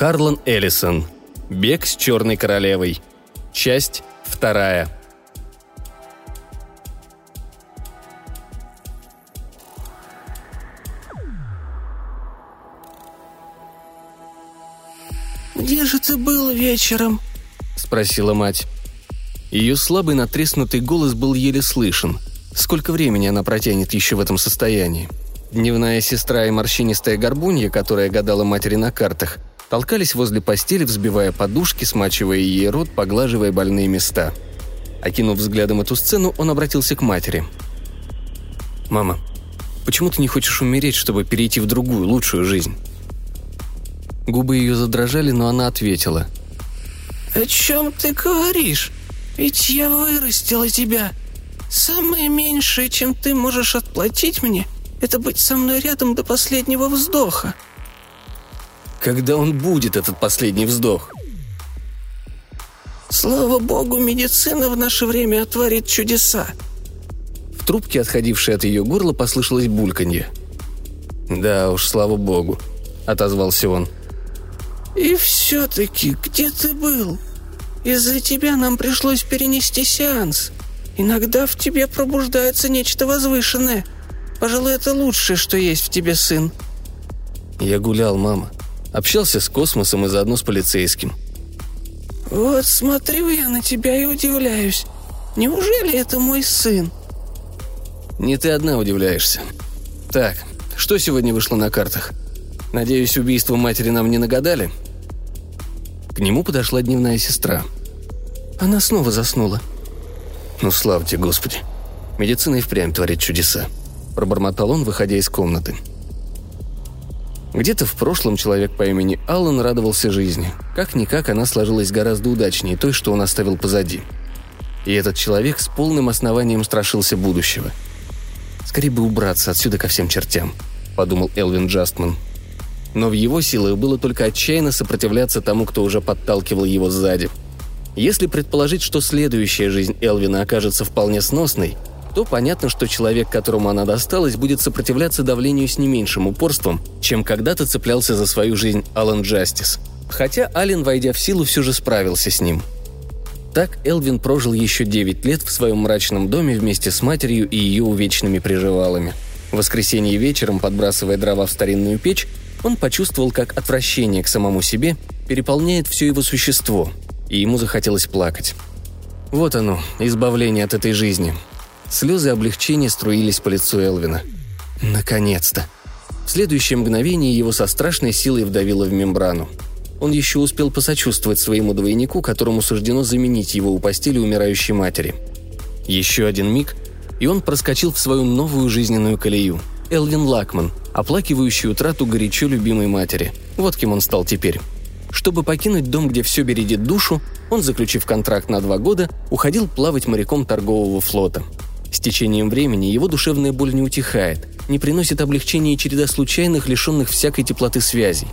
Харлан Эллисон. Бег с черной королевой. Часть вторая. «Где же ты был вечером?» – спросила мать. Ее слабый натреснутый голос был еле слышен. Сколько времени она протянет еще в этом состоянии? Дневная сестра и морщинистая горбунья, которая гадала матери на картах, толкались возле постели, взбивая подушки, смачивая ей рот, поглаживая больные места. Окинув взглядом эту сцену, он обратился к матери. «Мама, почему ты не хочешь умереть, чтобы перейти в другую, лучшую жизнь?» Губы ее задрожали, но она ответила. «О чем ты говоришь? Ведь я вырастила тебя. Самое меньшее, чем ты можешь отплатить мне – это быть со мной рядом до последнего вздоха». «Когда он будет, этот последний вздох?» «Слава богу, медицина в наше время творит чудеса». В трубке, отходившей от ее горла, послышалось бульканье. «Да уж, слава богу», — отозвался он. «И все-таки, где ты был? Из-за тебя нам пришлось перенести сеанс. Иногда в тебе пробуждается нечто возвышенное — Пожалуй, это лучшее, что есть в тебе, сын». «Я гулял, мама. Общался с космосом и заодно с полицейским». «Вот смотрю я на тебя и удивляюсь. Неужели это мой сын?» «Не ты одна удивляешься. Так, что сегодня вышло на картах? Надеюсь, убийство матери нам не нагадали?» К нему подошла дневная сестра. Она снова заснула. «Ну, славьте, Господи. Медицина и впрямь творит чудеса», – пробормотал он, выходя из комнаты. Где-то в прошлом человек по имени Аллан радовался жизни. Как-никак она сложилась гораздо удачнее той, что он оставил позади. И этот человек с полным основанием страшился будущего. «Скорее бы убраться отсюда ко всем чертям», – подумал Элвин Джастман. Но в его силах было только отчаянно сопротивляться тому, кто уже подталкивал его сзади. Если предположить, что следующая жизнь Элвина окажется вполне сносной – то понятно, что человек, которому она досталась, будет сопротивляться давлению с не меньшим упорством, чем когда-то цеплялся за свою жизнь Алан Джастис. Хотя Ален, войдя в силу, все же справился с ним. Так Элвин прожил еще 9 лет в своем мрачном доме вместе с матерью и ее увечными приживалами. В воскресенье вечером, подбрасывая дрова в старинную печь, он почувствовал, как отвращение к самому себе переполняет все его существо, и ему захотелось плакать. Вот оно, избавление от этой жизни, Слезы облегчения струились по лицу Элвина. Наконец-то! В следующее мгновение его со страшной силой вдавило в мембрану. Он еще успел посочувствовать своему двойнику, которому суждено заменить его у постели умирающей матери. Еще один миг, и он проскочил в свою новую жизненную колею. Элвин Лакман, оплакивающий утрату горячо любимой матери. Вот кем он стал теперь. Чтобы покинуть дом, где все бередит душу, он, заключив контракт на два года, уходил плавать моряком торгового флота – с течением времени его душевная боль не утихает, не приносит облегчения череда случайных, лишенных всякой теплоты связей.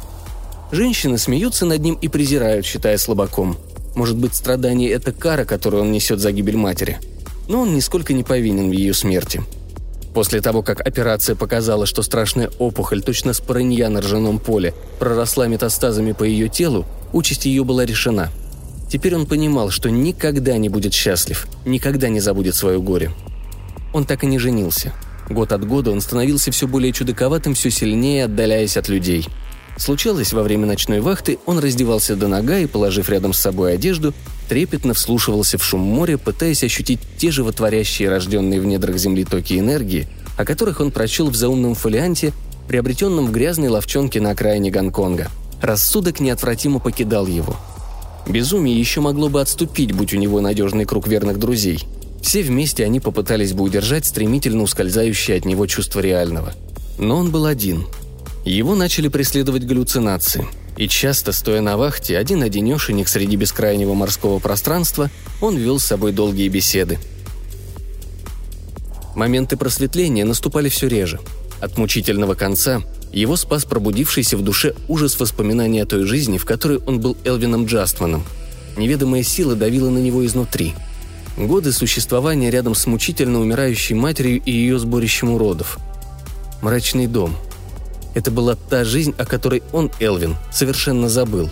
Женщины смеются над ним и презирают, считая слабаком. Может быть, страдание – это кара, которую он несет за гибель матери. Но он нисколько не повинен в ее смерти. После того, как операция показала, что страшная опухоль, точно спорынья на ржаном поле, проросла метастазами по ее телу, участь ее была решена. Теперь он понимал, что никогда не будет счастлив, никогда не забудет свое горе – он так и не женился. Год от года он становился все более чудаковатым, все сильнее отдаляясь от людей. Случалось, во время ночной вахты он раздевался до нога и, положив рядом с собой одежду, трепетно вслушивался в шум моря, пытаясь ощутить те животворящие, рожденные в недрах земли токи энергии, о которых он прочел в заумном фолианте, приобретенном в грязной ловчонке на окраине Гонконга. Рассудок неотвратимо покидал его. Безумие еще могло бы отступить, будь у него надежный круг верных друзей – все вместе они попытались бы удержать стремительно ускользающее от него чувство реального. Но он был один. Его начали преследовать галлюцинации. И часто, стоя на вахте, один-одинешенек среди бескрайнего морского пространства, он вел с собой долгие беседы. Моменты просветления наступали все реже. От мучительного конца его спас пробудившийся в душе ужас воспоминания о той жизни, в которой он был Элвином Джастманом. Неведомая сила давила на него изнутри – Годы существования рядом с мучительно умирающей матерью и ее сборищем уродов. Мрачный дом. Это была та жизнь, о которой он, Элвин, совершенно забыл.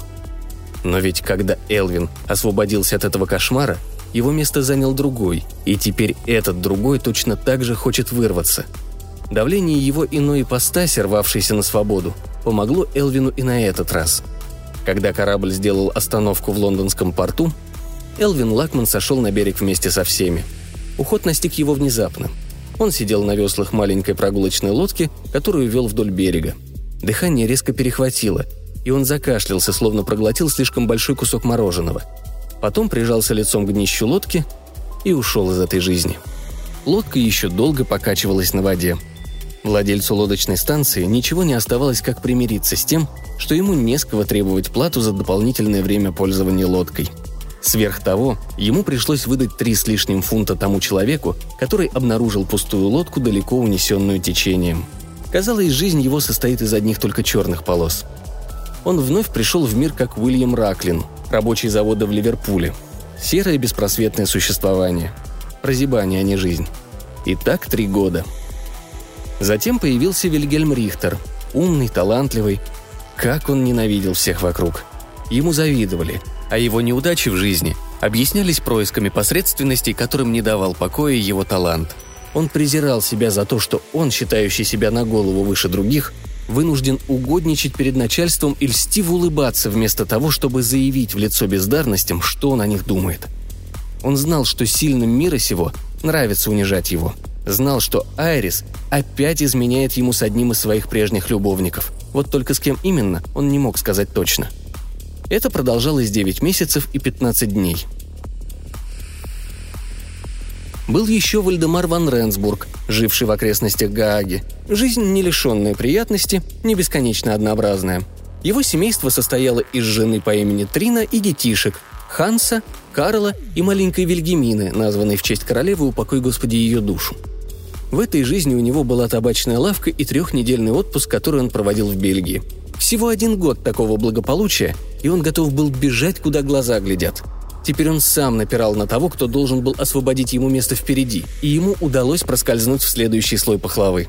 Но ведь когда Элвин освободился от этого кошмара, его место занял другой, и теперь этот другой точно так же хочет вырваться. Давление его иной ипостаси, рвавшейся на свободу, помогло Элвину и на этот раз. Когда корабль сделал остановку в лондонском порту, Элвин Лакман сошел на берег вместе со всеми. Уход настиг его внезапно. Он сидел на веслах маленькой прогулочной лодки, которую вел вдоль берега. Дыхание резко перехватило, и он закашлялся, словно проглотил слишком большой кусок мороженого. Потом прижался лицом к днищу лодки и ушел из этой жизни. Лодка еще долго покачивалась на воде. Владельцу лодочной станции ничего не оставалось, как примириться с тем, что ему не с кого требовать плату за дополнительное время пользования лодкой – Сверх того, ему пришлось выдать три с лишним фунта тому человеку, который обнаружил пустую лодку, далеко унесенную течением. Казалось, жизнь его состоит из одних только черных полос. Он вновь пришел в мир как Уильям Раклин, рабочий завода в Ливерпуле. Серое беспросветное существование. Прозябание, а не жизнь. И так три года. Затем появился Вильгельм Рихтер, умный, талантливый. Как он ненавидел всех вокруг. Ему завидовали – а его неудачи в жизни объяснялись происками посредственностей, которым не давал покоя его талант. Он презирал себя за то, что он, считающий себя на голову выше других, вынужден угодничать перед начальством и льстиво улыбаться вместо того, чтобы заявить в лицо бездарностям, что он о них думает. Он знал, что сильным мира сего нравится унижать его. Знал, что Айрис опять изменяет ему с одним из своих прежних любовников. Вот только с кем именно, он не мог сказать точно – это продолжалось 9 месяцев и 15 дней. Был еще Вальдемар ван Ренсбург, живший в окрестностях Гааги. Жизнь не лишенная приятности, не бесконечно однообразная. Его семейство состояло из жены по имени Трина и детишек – Ханса, Карла и маленькой Вильгемины, названной в честь королевы «Упокой Господи ее душу». В этой жизни у него была табачная лавка и трехнедельный отпуск, который он проводил в Бельгии – всего один год такого благополучия, и он готов был бежать, куда глаза глядят. Теперь он сам напирал на того, кто должен был освободить ему место впереди, и ему удалось проскользнуть в следующий слой пахлавы.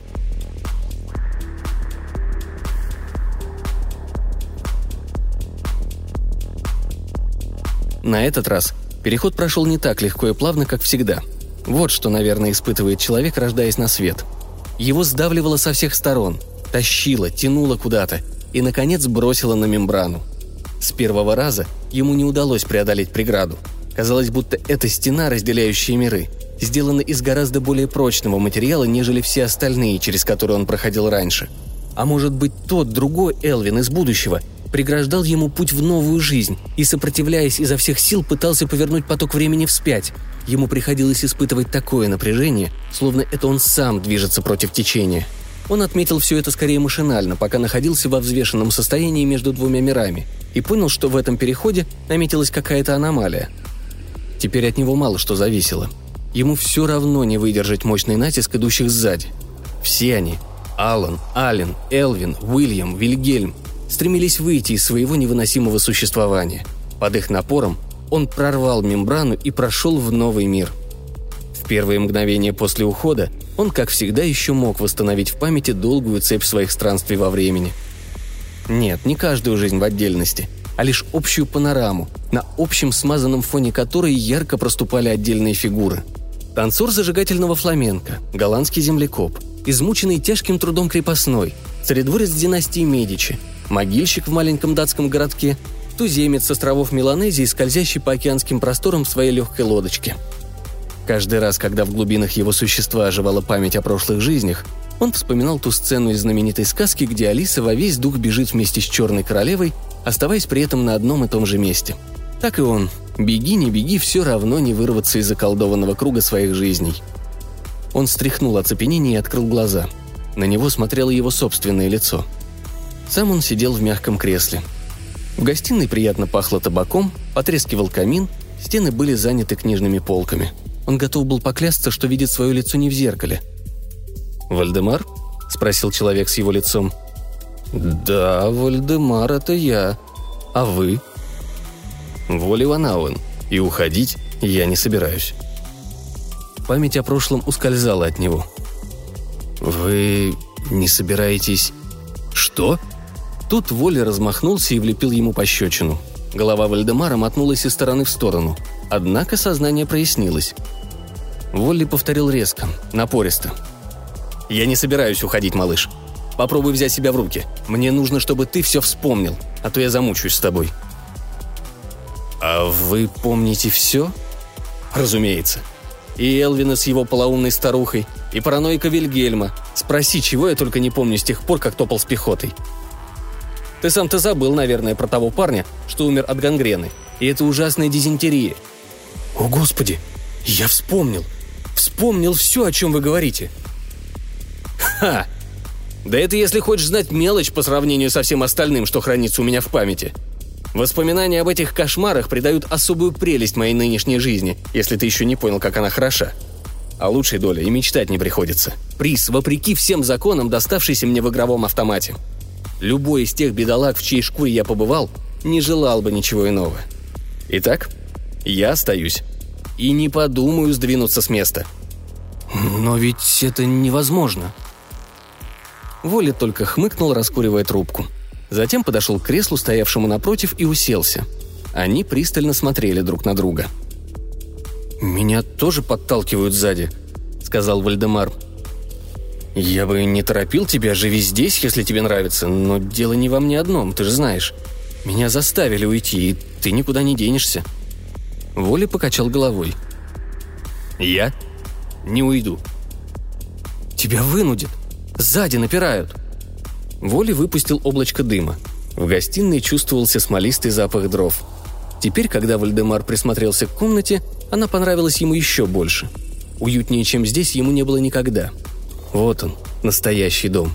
На этот раз переход прошел не так легко и плавно, как всегда. Вот что, наверное, испытывает человек, рождаясь на свет. Его сдавливало со всех сторон, тащило, тянуло куда-то, и, наконец, бросила на мембрану. С первого раза ему не удалось преодолеть преграду. Казалось, будто эта стена, разделяющая миры, сделана из гораздо более прочного материала, нежели все остальные, через которые он проходил раньше. А может быть, тот другой Элвин из будущего преграждал ему путь в новую жизнь и, сопротивляясь изо всех сил, пытался повернуть поток времени вспять. Ему приходилось испытывать такое напряжение, словно это он сам движется против течения – он отметил все это скорее машинально, пока находился во взвешенном состоянии между двумя мирами, и понял, что в этом переходе наметилась какая-то аномалия. Теперь от него мало что зависело. Ему все равно не выдержать мощный натиск идущих сзади. Все они – Алан, Аллен, Элвин, Уильям, Вильгельм – стремились выйти из своего невыносимого существования. Под их напором он прорвал мембрану и прошел в новый мир. В первые мгновения после ухода он, как всегда, еще мог восстановить в памяти долгую цепь своих странствий во времени. Нет, не каждую жизнь в отдельности, а лишь общую панораму, на общем смазанном фоне которой ярко проступали отдельные фигуры. Танцор зажигательного фламенко, голландский землекоп, измученный тяжким трудом крепостной, царедворец династии Медичи, могильщик в маленьком датском городке, туземец с островов Меланезии, скользящий по океанским просторам в своей легкой лодочке – Каждый раз, когда в глубинах его существа оживала память о прошлых жизнях, он вспоминал ту сцену из знаменитой сказки, где Алиса во весь дух бежит вместе с Черной Королевой, оставаясь при этом на одном и том же месте. Так и он. Беги, не беги, все равно не вырваться из заколдованного круга своих жизней. Он стряхнул оцепенение и открыл глаза. На него смотрело его собственное лицо. Сам он сидел в мягком кресле. В гостиной приятно пахло табаком, потрескивал камин, стены были заняты книжными полками – он готов был поклясться, что видит свое лицо не в зеркале. «Вальдемар?» – спросил человек с его лицом. «Да, Вальдемар, это я. А вы?» «Волли Ван. И уходить я не собираюсь». Память о прошлом ускользала от него. «Вы не собираетесь...» «Что?» Тут Волли размахнулся и влепил ему пощечину. Голова Вальдемара мотнулась из стороны в сторону. Однако сознание прояснилось. Волли повторил резко, напористо. «Я не собираюсь уходить, малыш. Попробуй взять себя в руки. Мне нужно, чтобы ты все вспомнил, а то я замучаюсь с тобой». «А вы помните все?» «Разумеется. И Элвина с его полоумной старухой, и параноика Вильгельма. Спроси, чего я только не помню с тех пор, как топал с пехотой. Ты сам-то забыл, наверное, про того парня, что умер от гангрены. И это ужасная дизентерия. О, Господи! Я вспомнил! Вспомнил все, о чем вы говорите. Ха! Да это если хочешь знать мелочь по сравнению со всем остальным, что хранится у меня в памяти. Воспоминания об этих кошмарах придают особую прелесть моей нынешней жизни, если ты еще не понял, как она хороша. А лучшей доли и мечтать не приходится. Приз, вопреки всем законам, доставшийся мне в игровом автомате. Любой из тех бедолаг, в чьей шкуре я побывал, не желал бы ничего иного. Итак, я остаюсь. И не подумаю сдвинуться с места. Но ведь это невозможно. Воля только хмыкнул, раскуривая трубку. Затем подошел к креслу, стоявшему напротив, и уселся. Они пристально смотрели друг на друга. «Меня тоже подталкивают сзади», — сказал Вальдемар. «Я бы не торопил тебя, живи здесь, если тебе нравится, но дело не во мне одном, ты же знаешь. Меня заставили уйти, и ты никуда не денешься». Воля покачал головой. «Я? Не уйду». «Тебя вынудят. Сзади напирают». Воля выпустил облачко дыма. В гостиной чувствовался смолистый запах дров. Теперь, когда Вальдемар присмотрелся к комнате, она понравилась ему еще больше. Уютнее, чем здесь, ему не было никогда – вот он, настоящий дом.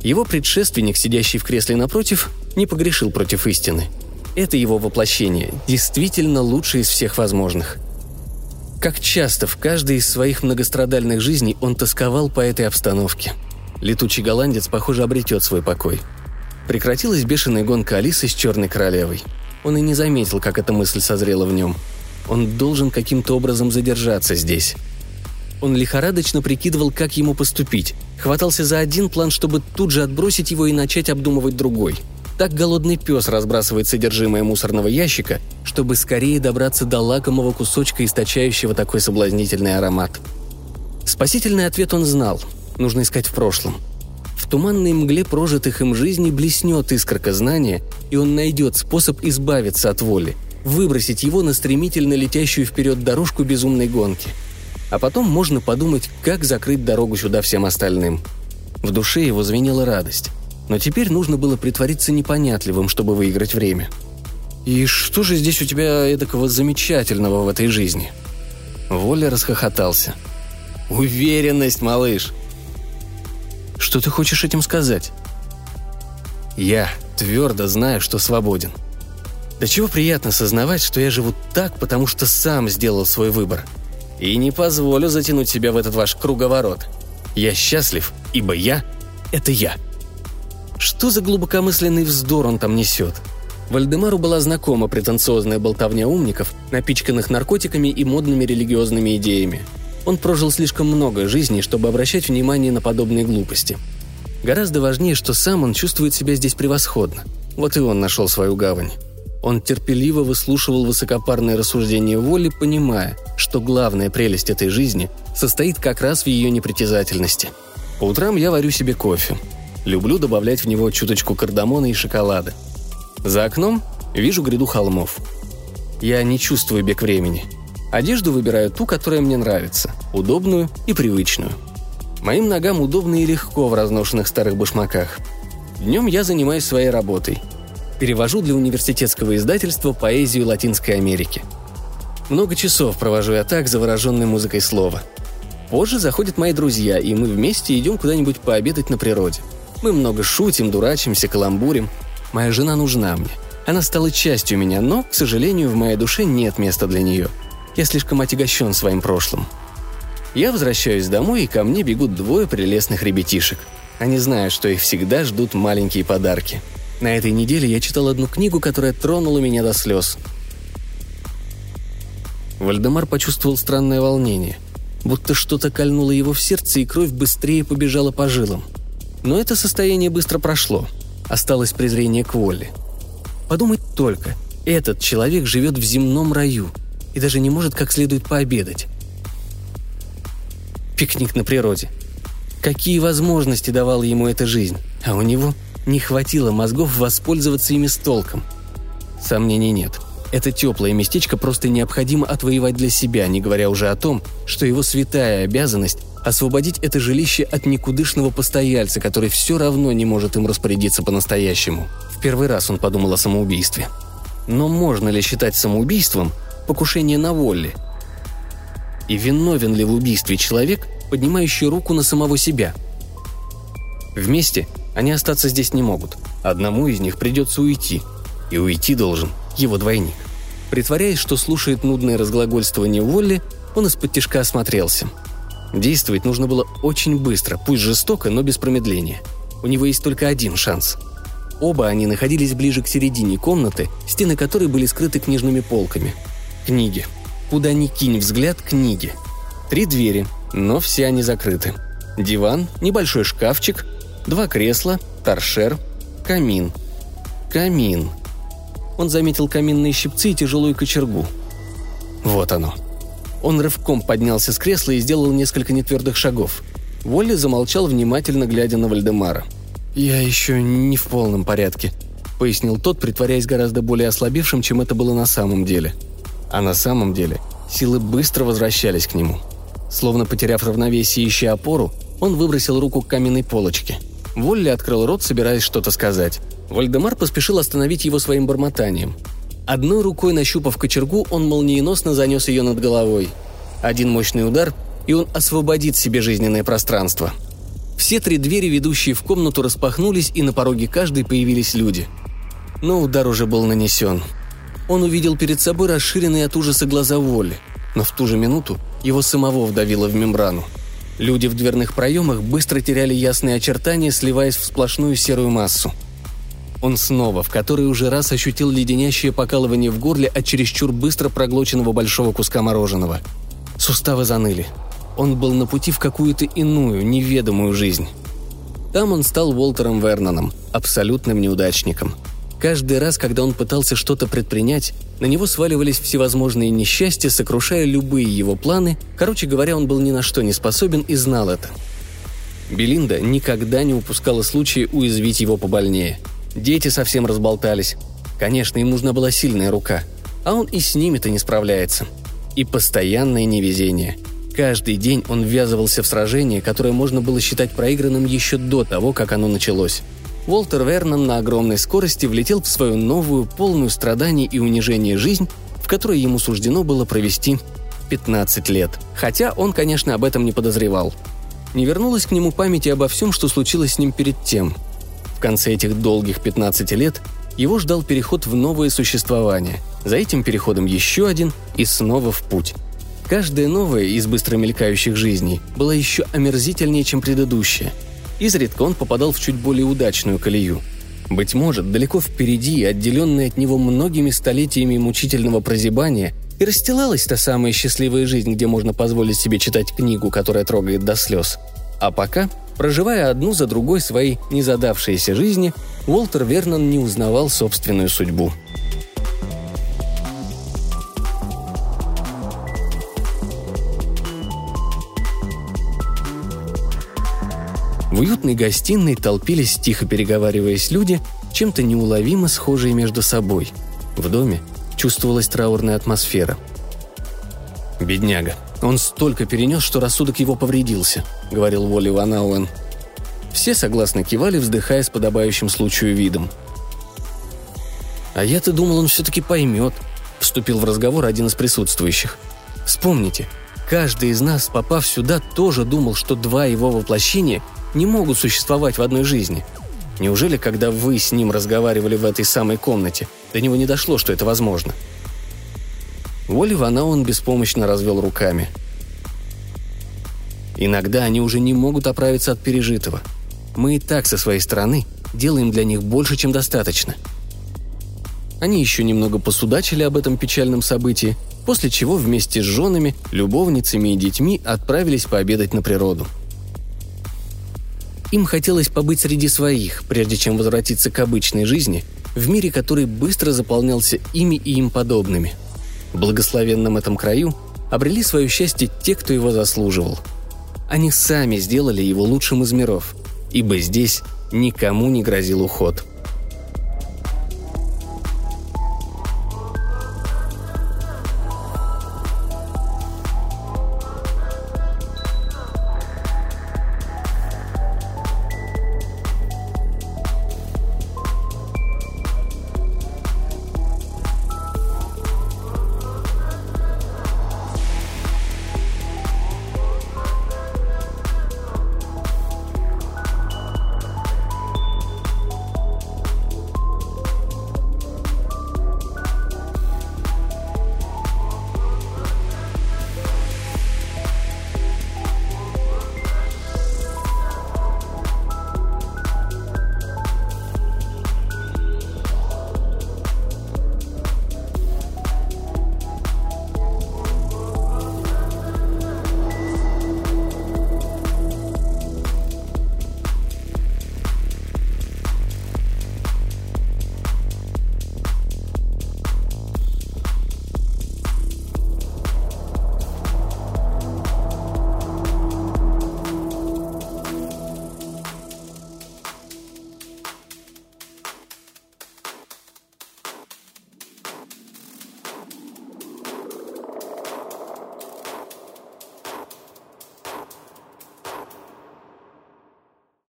Его предшественник, сидящий в кресле напротив, не погрешил против истины. Это его воплощение, действительно лучшее из всех возможных. Как часто в каждой из своих многострадальных жизней он тосковал по этой обстановке. Летучий голландец, похоже, обретет свой покой. Прекратилась бешеная гонка Алисы с Черной Королевой. Он и не заметил, как эта мысль созрела в нем. Он должен каким-то образом задержаться здесь. Он лихорадочно прикидывал, как ему поступить. Хватался за один план, чтобы тут же отбросить его и начать обдумывать другой. Так голодный пес разбрасывает содержимое мусорного ящика, чтобы скорее добраться до лакомого кусочка, источающего такой соблазнительный аромат. Спасительный ответ он знал. Нужно искать в прошлом. В туманной мгле прожитых им жизней блеснет искорка знания, и он найдет способ избавиться от воли, выбросить его на стремительно летящую вперед дорожку безумной гонки – а потом можно подумать, как закрыть дорогу сюда всем остальным. В душе его звенела радость. Но теперь нужно было притвориться непонятливым, чтобы выиграть время. «И что же здесь у тебя эдакого замечательного в этой жизни?» Воля расхохотался. «Уверенность, малыш!» «Что ты хочешь этим сказать?» «Я твердо знаю, что свободен. Да чего приятно сознавать, что я живу так, потому что сам сделал свой выбор – и не позволю затянуть себя в этот ваш круговорот. Я счастлив, ибо я — это я. Что за глубокомысленный вздор он там несет? Вальдемару была знакома претенциозная болтовня умников, напичканных наркотиками и модными религиозными идеями. Он прожил слишком много жизней, чтобы обращать внимание на подобные глупости. Гораздо важнее, что сам он чувствует себя здесь превосходно. Вот и он нашел свою гавань. Он терпеливо выслушивал высокопарные рассуждения воли, понимая, что главная прелесть этой жизни состоит как раз в ее непритязательности. По утрам я варю себе кофе. Люблю добавлять в него чуточку кардамона и шоколада. За окном вижу гряду холмов. Я не чувствую бег времени. Одежду выбираю ту, которая мне нравится, удобную и привычную. Моим ногам удобно и легко в разношенных старых башмаках. Днем я занимаюсь своей работой – перевожу для университетского издательства поэзию Латинской Америки. Много часов провожу я так, завороженной музыкой слова. Позже заходят мои друзья, и мы вместе идем куда-нибудь пообедать на природе. Мы много шутим, дурачимся, каламбурим. Моя жена нужна мне. Она стала частью меня, но, к сожалению, в моей душе нет места для нее. Я слишком отягощен своим прошлым. Я возвращаюсь домой, и ко мне бегут двое прелестных ребятишек. Они знают, что их всегда ждут маленькие подарки – на этой неделе я читал одну книгу, которая тронула меня до слез. Вальдемар почувствовал странное волнение, будто что-то кольнуло его в сердце, и кровь быстрее побежала по жилам. Но это состояние быстро прошло. Осталось презрение к Волли. Подумать только, этот человек живет в земном раю и даже не может как следует пообедать. Пикник на природе. Какие возможности давала ему эта жизнь, а у него не хватило мозгов воспользоваться ими с толком. Сомнений нет. Это теплое местечко просто необходимо отвоевать для себя, не говоря уже о том, что его святая обязанность – освободить это жилище от никудышного постояльца, который все равно не может им распорядиться по-настоящему. В первый раз он подумал о самоубийстве. Но можно ли считать самоубийством покушение на Волли? И виновен ли в убийстве человек, поднимающий руку на самого себя? Вместе они остаться здесь не могут. Одному из них придется уйти. И уйти должен его двойник. Притворяясь, что слушает нудное разглагольствование Волли, он из-под тяжка осмотрелся. Действовать нужно было очень быстро, пусть жестоко, но без промедления. У него есть только один шанс. Оба они находились ближе к середине комнаты, стены которой были скрыты книжными полками. Книги. Куда ни кинь взгляд, книги. Три двери, но все они закрыты. Диван, небольшой шкафчик, два кресла, торшер, камин. Камин. Он заметил каминные щипцы и тяжелую кочергу. Вот оно. Он рывком поднялся с кресла и сделал несколько нетвердых шагов. Волли замолчал, внимательно глядя на Вальдемара. «Я еще не в полном порядке», — пояснил тот, притворяясь гораздо более ослабевшим, чем это было на самом деле. А на самом деле силы быстро возвращались к нему. Словно потеряв равновесие и ища опору, он выбросил руку к каменной полочке. Волли открыл рот, собираясь что-то сказать. Вальдемар поспешил остановить его своим бормотанием. Одной рукой нащупав кочергу, он молниеносно занес ее над головой. Один мощный удар, и он освободит себе жизненное пространство. Все три двери, ведущие в комнату, распахнулись, и на пороге каждой появились люди. Но удар уже был нанесен. Он увидел перед собой расширенные от ужаса глаза Волли, но в ту же минуту его самого вдавило в мембрану. Люди в дверных проемах быстро теряли ясные очертания, сливаясь в сплошную серую массу – он снова, в который уже раз ощутил леденящее покалывание в горле от чересчур быстро проглоченного большого куска мороженого. Суставы заныли. Он был на пути в какую-то иную, неведомую жизнь. Там он стал Уолтером Верноном, абсолютным неудачником. Каждый раз, когда он пытался что-то предпринять, на него сваливались всевозможные несчастья, сокрушая любые его планы. Короче говоря, он был ни на что не способен и знал это. Белинда никогда не упускала случая уязвить его побольнее – Дети совсем разболтались. Конечно, им нужна была сильная рука. А он и с ними-то не справляется. И постоянное невезение. Каждый день он ввязывался в сражение, которое можно было считать проигранным еще до того, как оно началось. Уолтер Вернон на огромной скорости влетел в свою новую, полную страданий и унижения жизнь, в которой ему суждено было провести 15 лет. Хотя он, конечно, об этом не подозревал. Не вернулась к нему память обо всем, что случилось с ним перед тем – в конце этих долгих 15 лет его ждал переход в новое существование. За этим переходом еще один и снова в путь. Каждая новая из быстро мелькающих жизней была еще омерзительнее, чем предыдущая. Изредка он попадал в чуть более удачную колею. Быть может, далеко впереди, отделенная от него многими столетиями мучительного прозябания, и расстилалась та самая счастливая жизнь, где можно позволить себе читать книгу, которая трогает до слез. А пока Проживая одну за другой свои незадавшиеся жизни, Уолтер Вернон не узнавал собственную судьбу. В уютной гостиной толпились, тихо переговариваясь люди, чем-то неуловимо схожие между собой. В доме чувствовалась траурная атмосфера. «Бедняга», он столько перенес, что рассудок его повредился», — говорил Волли Ван Ауэн. Все согласно кивали, вздыхая с подобающим случаю видом. «А я-то думал, он все-таки поймет», — вступил в разговор один из присутствующих. «Вспомните, каждый из нас, попав сюда, тоже думал, что два его воплощения не могут существовать в одной жизни. Неужели, когда вы с ним разговаривали в этой самой комнате, до него не дошло, что это возможно?» Воли Ванаун беспомощно развел руками. Иногда они уже не могут оправиться от пережитого. Мы и так со своей стороны делаем для них больше, чем достаточно. Они еще немного посудачили об этом печальном событии, после чего вместе с женами, любовницами и детьми отправились пообедать на природу. Им хотелось побыть среди своих, прежде чем возвратиться к обычной жизни, в мире, который быстро заполнялся ими и им подобными. В благословенном этом краю обрели свое счастье те, кто его заслуживал. Они сами сделали его лучшим из миров, ибо здесь никому не грозил уход –